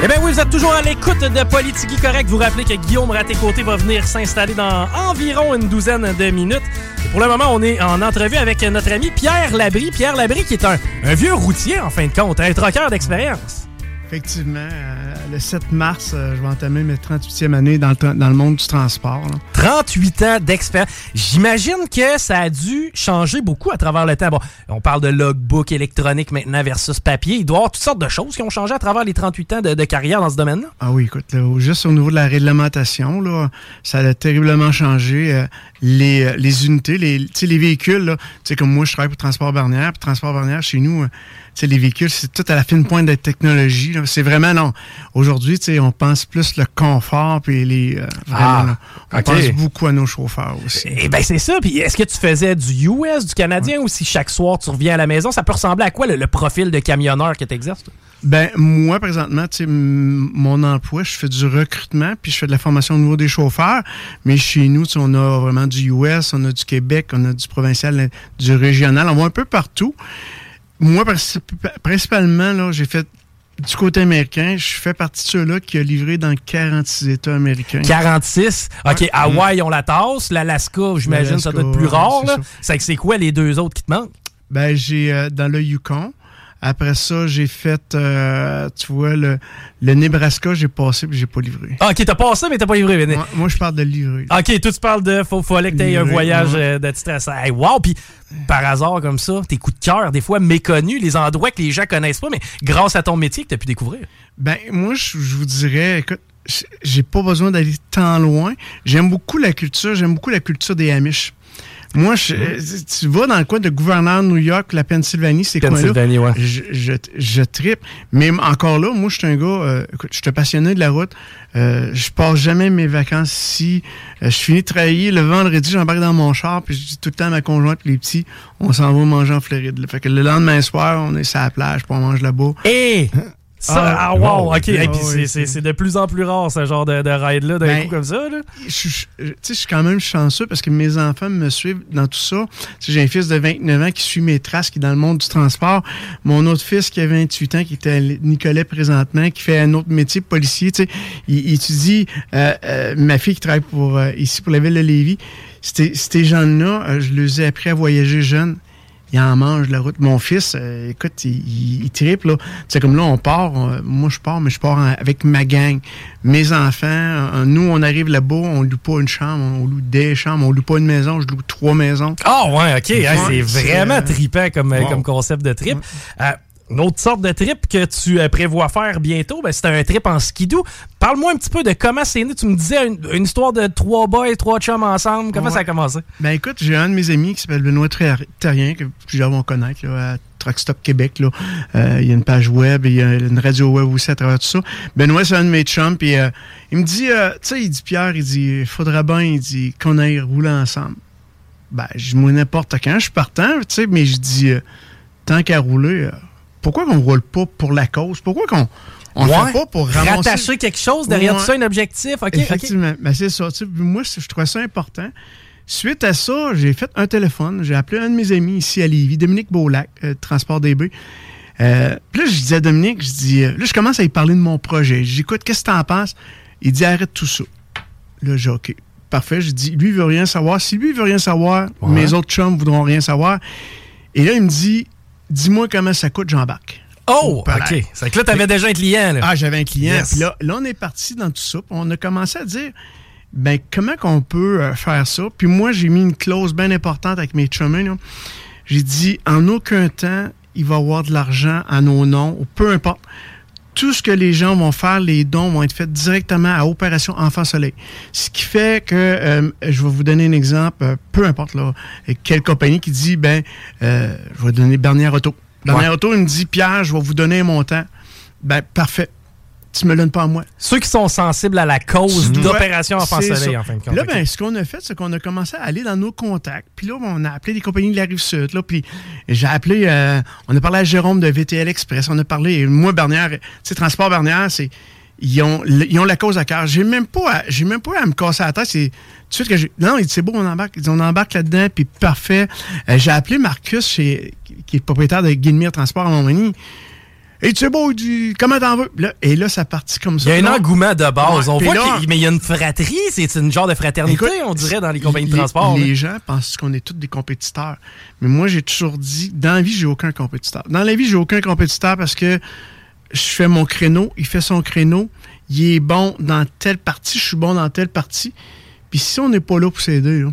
Eh bien oui, vous êtes toujours à l'écoute de Politigui Correct. Vous rappelez que Guillaume Raté-Côté va venir s'installer dans environ une douzaine de minutes. Pour le moment, on est en entrevue avec notre ami Pierre Labrie. Pierre Labrie qui est un, vieux routier, en fin de compte, un troqueur d'expérience. Effectivement, euh, le 7 mars, euh, je vais entamer mes 38e année dans le, dans le monde du transport. 38 ans d'expérience. J'imagine que ça a dû changer beaucoup à travers le temps. Bon, on parle de logbook électronique maintenant versus papier. Il doit y avoir toutes sortes de choses qui ont changé à travers les 38 ans de, de carrière dans ce domaine-là. Ah oui, écoute, là, juste au niveau de la réglementation, là, ça a terriblement changé. euh, les, euh, les unités, les, les véhicules, là, tu sais, comme moi, je travaille pour Transport Barnière. Puis Transport Barnière, chez nous, euh, les véhicules, c'est tout à la fine pointe de la technologie. C'est vraiment, non. Aujourd'hui, tu sais, on pense plus le confort, puis les... euh, vraiment, Ah, là, on ok. pense beaucoup à nos chauffeurs aussi. Eh ben c'est ça. Puis est-ce que tu faisais du US, du Canadien, ou si chaque soir tu reviens à la maison, ça peut ressembler à quoi le, le profil de camionneur que tu exerces? toi? Ben, moi, présentement, mon emploi, je fais du recrutement, puis je fais de la formation au niveau des chauffeurs. Mais chez nous, on a vraiment du US, on a du Québec, on a du provincial, du régional. On va un peu partout. Moi, princi- principalement, là, j'ai fait du côté américain. Je fais partie de ceux-là qui a livré dans 46 États américains. 46. OK, Ouais. Hawaï, on la tasse. L'Alaska, j'imagine, ça doit être plus rare. c'est ça. C'est que c'est quoi les deux autres qui te manquent? Ben, j'ai euh, dans le Yukon. Après ça, j'ai fait, euh, tu vois, le, le Nebraska, j'ai passé, puis j'ai pas livré. Ah, OK, t'as passé, mais t'as pas livré. mais- Moi, moi, je parle de livrer. OK, toi, tu parles de faut, fallait que tu aies un voyage ouais. euh, de stress. Hey, wow! Puis, par hasard, comme ça, tes coups de cœur, des fois méconnus, les endroits que les gens connaissent pas, mais grâce à ton métier que tu as pu découvrir. Ben, moi, je, je vous dirais, écoute, j'ai pas besoin d'aller tant loin. J'aime beaucoup la culture, j'aime beaucoup la culture des Amish. Moi, je- tu vas dans le coin de gouverneur New York, la Pennsylvanie, c'est quoi là? Pennsylvanie, ouais. Je, je, je trippe. Mais encore là, moi, je suis un gars, euh, écoute, je suis un passionné de la route. Euh, je passe jamais mes vacances ici. Euh, je finis de travailler le vendredi, j'embarque dans mon char, puis je dis tout le temps à ma conjointe et les petits, on s'en va manger en Floride. là. Fait que le lendemain soir, on est sur la plage, puis on mange là-bas. Et ça, Ah, ah, wow, OK. Et puis, oui, c'est- de plus en plus rare, ce genre de, de ride-là, d'un Ben, coup comme ça. Là. je, je- suis quand même chanceux parce que mes enfants me suivent dans tout ça. J'ai un fils de 29 ans qui suit mes traces, qui est dans le monde du transport. Mon autre fils qui a 28 ans, qui était à Nicolet présentement, qui fait un autre métier, policier. Tu sais, il, il étudie. euh, euh, ma fille qui travaille pour euh, ici pour la ville de Lévis. Ces gens-là, je les ai appris à voyager jeunes. Il en mange la route. Mon fils, euh, écoute, il, il, triple. Tu sais, comme là, on part. moi, je pars, mais je pars avec ma gang. Mes enfants, nous, on arrive là-bas, on loue pas une chambre, on loue des chambres, on loue pas une maison, je loue trois maisons. Ah oh, ouais, OK. c'est vraiment trippant comme, comme concept de trip. Une autre sorte de trip que tu euh, prévois faire bientôt, ben, c'est un trip en skidoo. Parle-moi un petit peu de comment c'est né. Tu me disais une, histoire de trois boys, trois chums ensemble. Comment ça a commencé? Ben écoute, j'ai un de mes amis qui s'appelle Benoît Terrien, que plusieurs vont connaître, là, à Truck Stop Québec. Là. Euh, il y a une page web, il y a une radio web aussi à travers tout ça. Benoît, c'est un de mes chums, puis euh, il me dit, tu sais, il dit, Pierre, il dit, il faudrait bien, il dit, qu'on aille rouler ensemble. Ben, je moi n'importe quand, je suis partant, tu sais, mais je dis, tant qu'à rouler pourquoi qu'on ne roule pas pour la cause? Pourquoi qu'on on fait pas pour ramasser... Rattacher quelque chose derrière tout ça, un objectif. Effectivement. Ben, c'est ça. moi, je trouvais ça important. Suite à ça, j'ai fait un téléphone. J'ai appelé un de mes amis ici à Lévis, Dominique Beaulac, euh, Transport DB. Euh, puis là, je disais à Dominique, je dis, euh, là, je commence à lui parler de mon projet. J'écoute, qu'est-ce que tu en penses? Il dit, arrête tout ça. Là, j'ai OK. Parfait. Je dis, lui, il veut rien savoir. Si lui, il veut rien savoir, mes autres chums voudront rien savoir. Et là, il me dit, dis-moi comment ça coûte, j'embarque. Oh, OK. C'est que là, tu avais déjà un client. Là. Ah, j'avais un client. Puis là, là, on est parti dans tout ça. On a commencé à dire, ben comment qu'on peut euh, faire ça? Puis moi, j'ai mis une clause bien importante avec mes chemins. J'ai dit, en aucun temps, il va y avoir de l'argent à nos noms, ou peu importe. Tout ce que les gens vont faire, les dons vont être faits directement à Opération Enfant Soleil. Ce qui fait que, euh, je vais vous donner un exemple, euh, peu importe là, quelle compagnie qui dit, ben, je vais donner Bernier Auto. Bernier Auto, il me dit, Pierre, je vais vous donner un montant. Ben, parfait tu me donnes pas à moi. Ceux qui sont sensibles à la cause d'Opération Enfant Soleil, en fin de compte. Là, ben, ce qu'on a fait, c'est qu'on a commencé à aller dans nos contacts. Puis là, on a appelé des compagnies de la Rive-Sud. Puis j'ai appelé, euh, on a parlé à Jérôme de VTL Express. On a parlé, moi, Bernière, tu sais, Transport Bernière, c'est. Ils ont, ils ont la cause à cœur. J'ai même pas, j'ai même pas à me casser la tête. C'est tout de suite que j'ai. Non, c'est beau, on embarque. Ils on embarque là-dedans, puis parfait. Euh, j'ai appelé Marcus, chez, qui est propriétaire de Guillemire Transport à Montmagny. Et tu sais, beau, dit, comment t'en veux? et là, ça partit comme ça. Il y a un engouement de base. on voit qu'il mais il y a une fratrie, c'est une genre de fraternité, on dirait, dans les compagnies de transport. Les gens pensent qu'on est tous des compétiteurs. Mais moi, j'ai toujours dit, dans la vie, j'ai aucun compétiteur. Dans la vie, j'ai aucun compétiteur parce que je fais mon créneau, il fait son créneau, il est bon dans telle partie, je suis bon dans telle partie. Puis si on n'est pas là pour s'aider, là,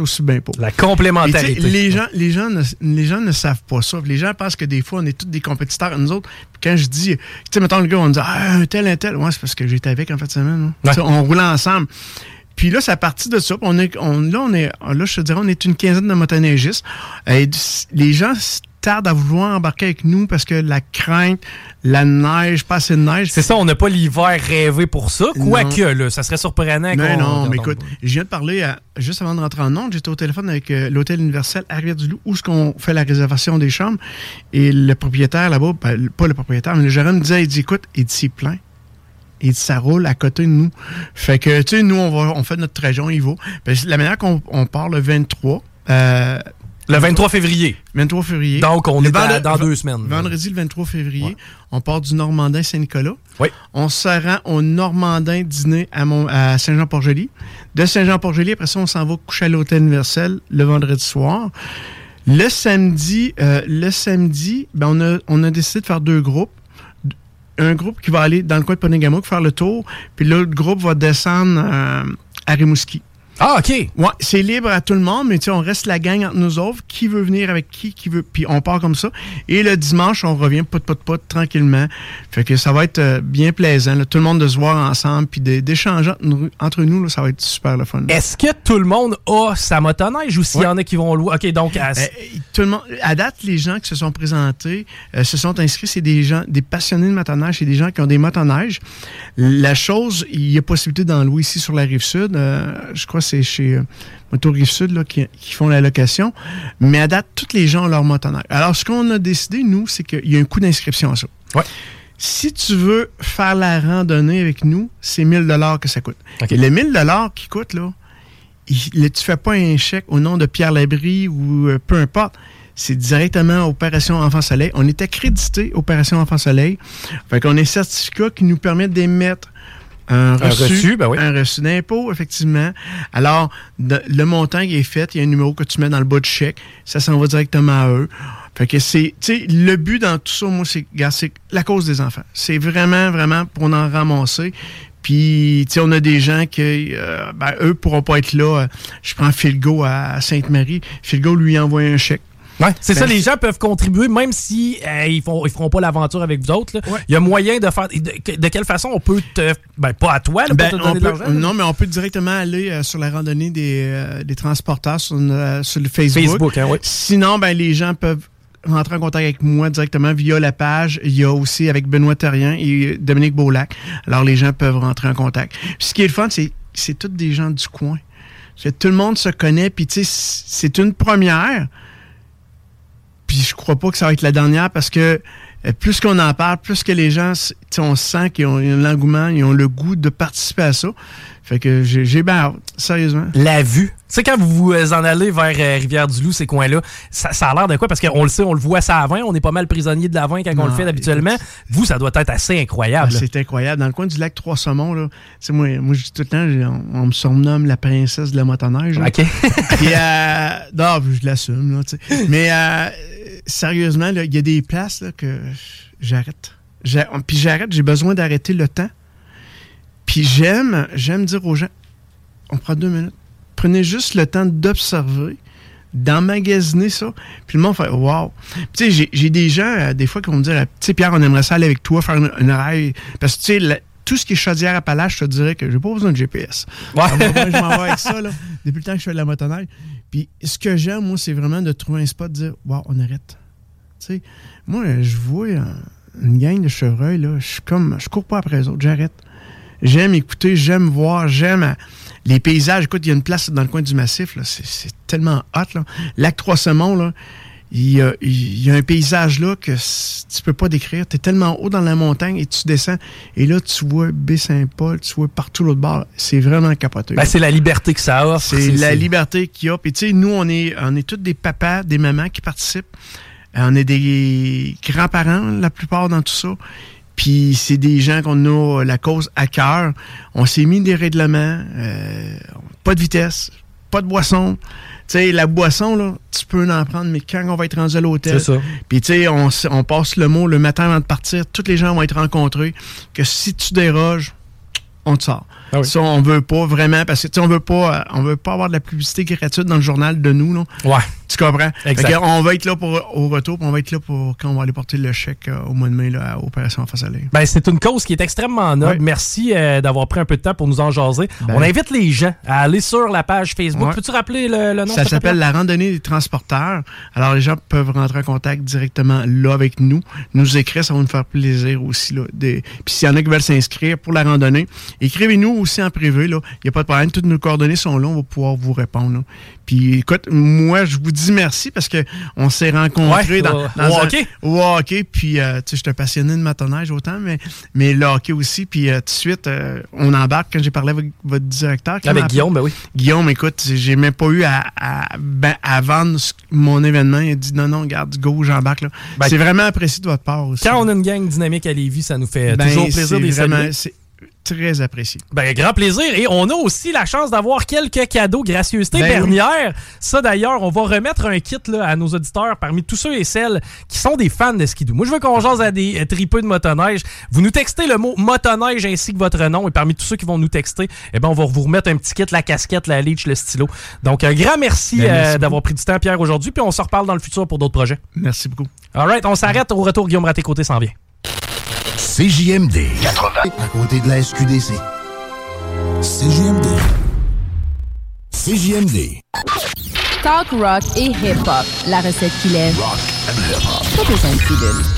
aussi bien pour. La complémentarité. les, gens, les, gens ne, les gens ne savent pas ça. Les gens pensent que des fois, on est tous des compétiteurs nous autres. quand je dis, tu sais, mettons le gars, on dit, ah, un tel, un tel. Ouais, c'est parce que j'étais avec en fait semaine. On roulait ensemble. Puis là, c'est à partir de ça. On est, on, là, on est, là, je te dirais, on est une quinzaine de motoneigistes. Et les gens tarde à vouloir embarquer avec nous parce que la crainte, la neige, pas assez de neige. C'est ça, on n'a pas l'hiver rêvé pour ça. Quoique, là, ça serait surprenant. Mais non, mais écoute, je viens de parler, juste avant de rentrer en Onde, j'étais au téléphone avec euh, l'Hôtel Universel à Rivière-du-Loup où ce qu'on fait la réservation des chambres. Et le propriétaire là-bas, ben, pas le propriétaire, mais le gérant me disait, il dit, écoute, il dit, c'est plein. Il dit, ça roule à côté de nous. Fait que, tu sais, nous, on, va, on fait notre trajet, on y va. Ben, la manière qu'on on part le 23, euh, le 23 février. 23 février. Donc, on est dans deux semaines. Vendredi, le 23 février, on part du Normandin Saint-Nicolas. Oui. On se rend au Normandin dîner à, Saint-Jean-Port-Joli. De Saint-Jean-Port-Joli, après ça, on s'en va coucher à l'Hôtel Universel le vendredi soir. Le samedi, euh, le samedi ben on, a, on a décidé de faire deux groupes un groupe qui va aller dans le coin de Ponegamo, faire le tour, puis l'autre groupe va descendre euh, à Rimouski. Ah, OK. Ouais, c'est libre à tout le monde, mais tu sais, on reste la gang entre nous autres. Qui veut venir avec qui, qui veut. Puis on part comme ça. Et le dimanche, on revient pot, pot, pot, tranquillement. Fait que ça va être euh, bien plaisant. Tout le monde de se voir ensemble, puis d'échanger entre nous, ça va être super le fun. Est-ce que tout le monde a sa motoneige ou s'il y en a qui vont louer? OK, donc. À... Euh, tout le monde, à date, les gens qui se sont présentés, euh, se sont inscrits, c'est des gens, des passionnés de motoneige, c'est des gens qui ont des motoneiges. La chose, il y a possibilité d'en louer ici sur la rive sud. je crois c'est chez euh, Moto Sud là, qui, font la location. Mais à date, tous les gens ont leur motoneige. Alors, ce qu'on a décidé, nous, c'est qu'il y a un coût d'inscription à ça. Si tu veux faire la randonnée avec nous, c'est 1000 dollars que ça coûte. Et les 1000 dollars qui coûtent, là, il, tu fais pas un chèque au nom de Pierre Labrie ou euh, peu importe. C'est directement Opération Enfant Soleil. On est accrédité Opération Enfant Soleil. Fait qu'on a un certificat qui nous permet d'émettre Un reçu, reçu, ben oui. un reçu d'impôt, effectivement. Alors, de- le montant qui est fait, il y a un numéro que tu mets dans le bas du chèque, ça s'en va directement à eux. Fait que c'est, tu sais, le but dans tout ça, moi, c'est, c'est la cause des enfants. C'est vraiment, vraiment pour en ramasser. Puis, tu sais, on a des gens qui, euh, ben, eux pourront pas être là. Euh, Je prends Philgo à Sainte-Marie. Philgo lui envoie un chèque. Ouais, c'est Ben, ça, les gens peuvent contribuer même si euh, ils font ils feront pas l'aventure avec vous autres. Ouais. Il y a moyen de faire. De, de quelle façon on peut te. Ben, pas à toi, là, Ben, pour te on donner de peut- non, mais on peut directement aller euh, sur la randonnée des, euh, des transporteurs sur, euh, sur le Facebook. Facebook, hein, oui. Sinon, ben, les gens peuvent rentrer en contact avec moi directement via la page. Il y a aussi avec Benoît Terrien et Dominique Beaulac. Alors, les gens peuvent rentrer en contact. Puis, ce qui est le fun, c'est c'est tous des gens du coin. Tout le monde se connaît, puis tu sais, c'est une première. Puis je crois pas que ça va être la dernière parce que euh, plus qu'on en parle, plus que les gens, on sent qu'ils ont, l'engouement, ils ont le goût de participer à ça. Fait que j'ai bien hâte, sérieusement. La vue. Tu sais, quand vous vous euh, en allez vers euh, Rivière-du-Loup, ces coins-là, ça, ça a l'air de quoi? Parce qu'on le sait, on le voit ça à 20, on est pas mal prisonnier de la 20 quand on le fait habituellement. Vous, ça doit être assez Ah, incroyable. là. c'est incroyable. Dans le coin du lac Trois-Saumons, là, tu sais, moi, moi je dis tout le temps, on, on me surnomme la princesse de la motoneige. là. OK. Puis, euh, non, je l'assume, là, tu sais. Mais euh, sérieusement, il y a des places là, que j'arrête. J'a- Puis j'arrête, j'ai besoin d'arrêter le temps. Puis j'aime, j'aime dire aux gens, on prend deux minutes. Prenez juste le temps d'observer, d'emmagasiner ça. Puis le monde fait Wow! Tu sais, j'ai- des gens, euh, des fois, qui vont me dire Pierre, on aimerait ça aller avec toi, faire une, une. Parce que tu sais, tout ce qui est chaudière à palage, je te dirais que j'ai pas besoin de GPS. Ouais. Je m'en vais avec ça, là, depuis le temps que je fais de la motoneige. Puis ce que j'aime, moi, c'est vraiment de trouver un spot, de dire Wow, on arrête. Tu sais, moi, je vois une gang de chevreuils, là, je suis comme, je cours pas après les autres, j'arrête. J'aime écouter, j'aime voir, j'aime euh, les paysages. Écoute, il y a une place dans le coin du massif, là, c'est, c'est tellement hot. Là. Lac Trois-Semons, là, il y, a, il y a un paysage là que tu peux pas décrire. Tu es tellement haut dans la montagne et tu descends. Et là, tu vois Baie-Saint-Paul, tu vois partout l'autre bord. C'est vraiment capoté. Ben, c'est la liberté que ça offre. C'est la liberté qu'il y a. Puis tu sais, nous, on est, on est tous des papas, des mamans qui participent. Euh, On est des grands-parents, la plupart dans tout ça. Puis c'est des gens qu'on a la cause à cœur. On s'est mis des règlements, euh, pas de vitesse, pas de boisson. Tu sais, la boisson, là, tu peux en prendre, mais quand on va être rendu à l'hôtel, C'est ça. puis tu sais, on, on passe le mot le matin avant de partir, tous les gens vont être rencontrés, que si tu déroges, on te sort. Ah oui. Ça, on veut pas vraiment, parce que on veut pas, euh, on veut pas avoir de la publicité gratuite dans le journal de nous, là. Ouais. Tu comprends? Exact. On va être là pour, au retour, puis on va être là pour quand on va aller porter le chèque euh, au mois de mai là, à Opération Face à. Ben, c'est une cause qui est extrêmement noble. Ouais. Merci euh, d'avoir pris un peu de temps pour nous en jaser. Ben. On invite les gens à aller sur la page Facebook. Ouais. Peux-tu rappeler le, le nom? Ça s'appelle la randonnée des transporteurs. Alors, les gens peuvent rentrer en contact directement là avec nous. Nous écrire, ça va nous faire plaisir aussi. Là, Des- Puis s'il y en a qui veulent s'inscrire pour la randonnée, écrivez-nous aussi en privé. Il n'y a pas de problème. Toutes nos coordonnées sont là. On va pouvoir vous répondre. là. Puis écoute, moi, je vous dis merci parce que on s'est rencontrés Ouais, dans, dans au un- hockey. au hockey. Puis, euh, tu sais, j'étais passionné de motoneige autant, mais, mais le hockey aussi. Puis, euh, tout de suite, euh, on embarque quand j'ai parlé avec votre directeur. Avec. Guillaume, ben oui. Guillaume, écoute, j'ai même pas eu à, à, ben, à vendre mon événement. Il a dit non, non, garde, go, j'embarque. là. Ben, c'est vraiment apprécié de votre part aussi. Quand on a une gang dynamique à Lévis, ça nous fait Ben, toujours plaisir de vraiment- très apprécié. Ben, grand plaisir. Et on a aussi la chance d'avoir quelques cadeaux gracieuseté Ben Bernière. Ça, d'ailleurs, on va remettre un kit là, à nos auditeurs parmi tous ceux et celles qui sont des fans de skidoo. Moi, je veux qu'on jase à des euh, tripeux de motoneige. Vous nous textez le mot motoneige ainsi que votre nom. Et parmi tous ceux qui vont nous texter, eh ben, on va vous remettre un petit kit, la casquette, la leech, le stylo. Donc, un grand merci, Ben, merci euh, d'avoir pris du temps, Pierre, aujourd'hui. Puis on se reparle dans le futur pour d'autres projets. Merci beaucoup. All right, on s'arrête. Au retour, Guillaume Raté-Côté s'en vient. CJMD 80 à côté de la SQDC. CJMD. CJMD. Talk rock et hip-hop. La recette qui lève. Rock and hip-hop. Pas besoin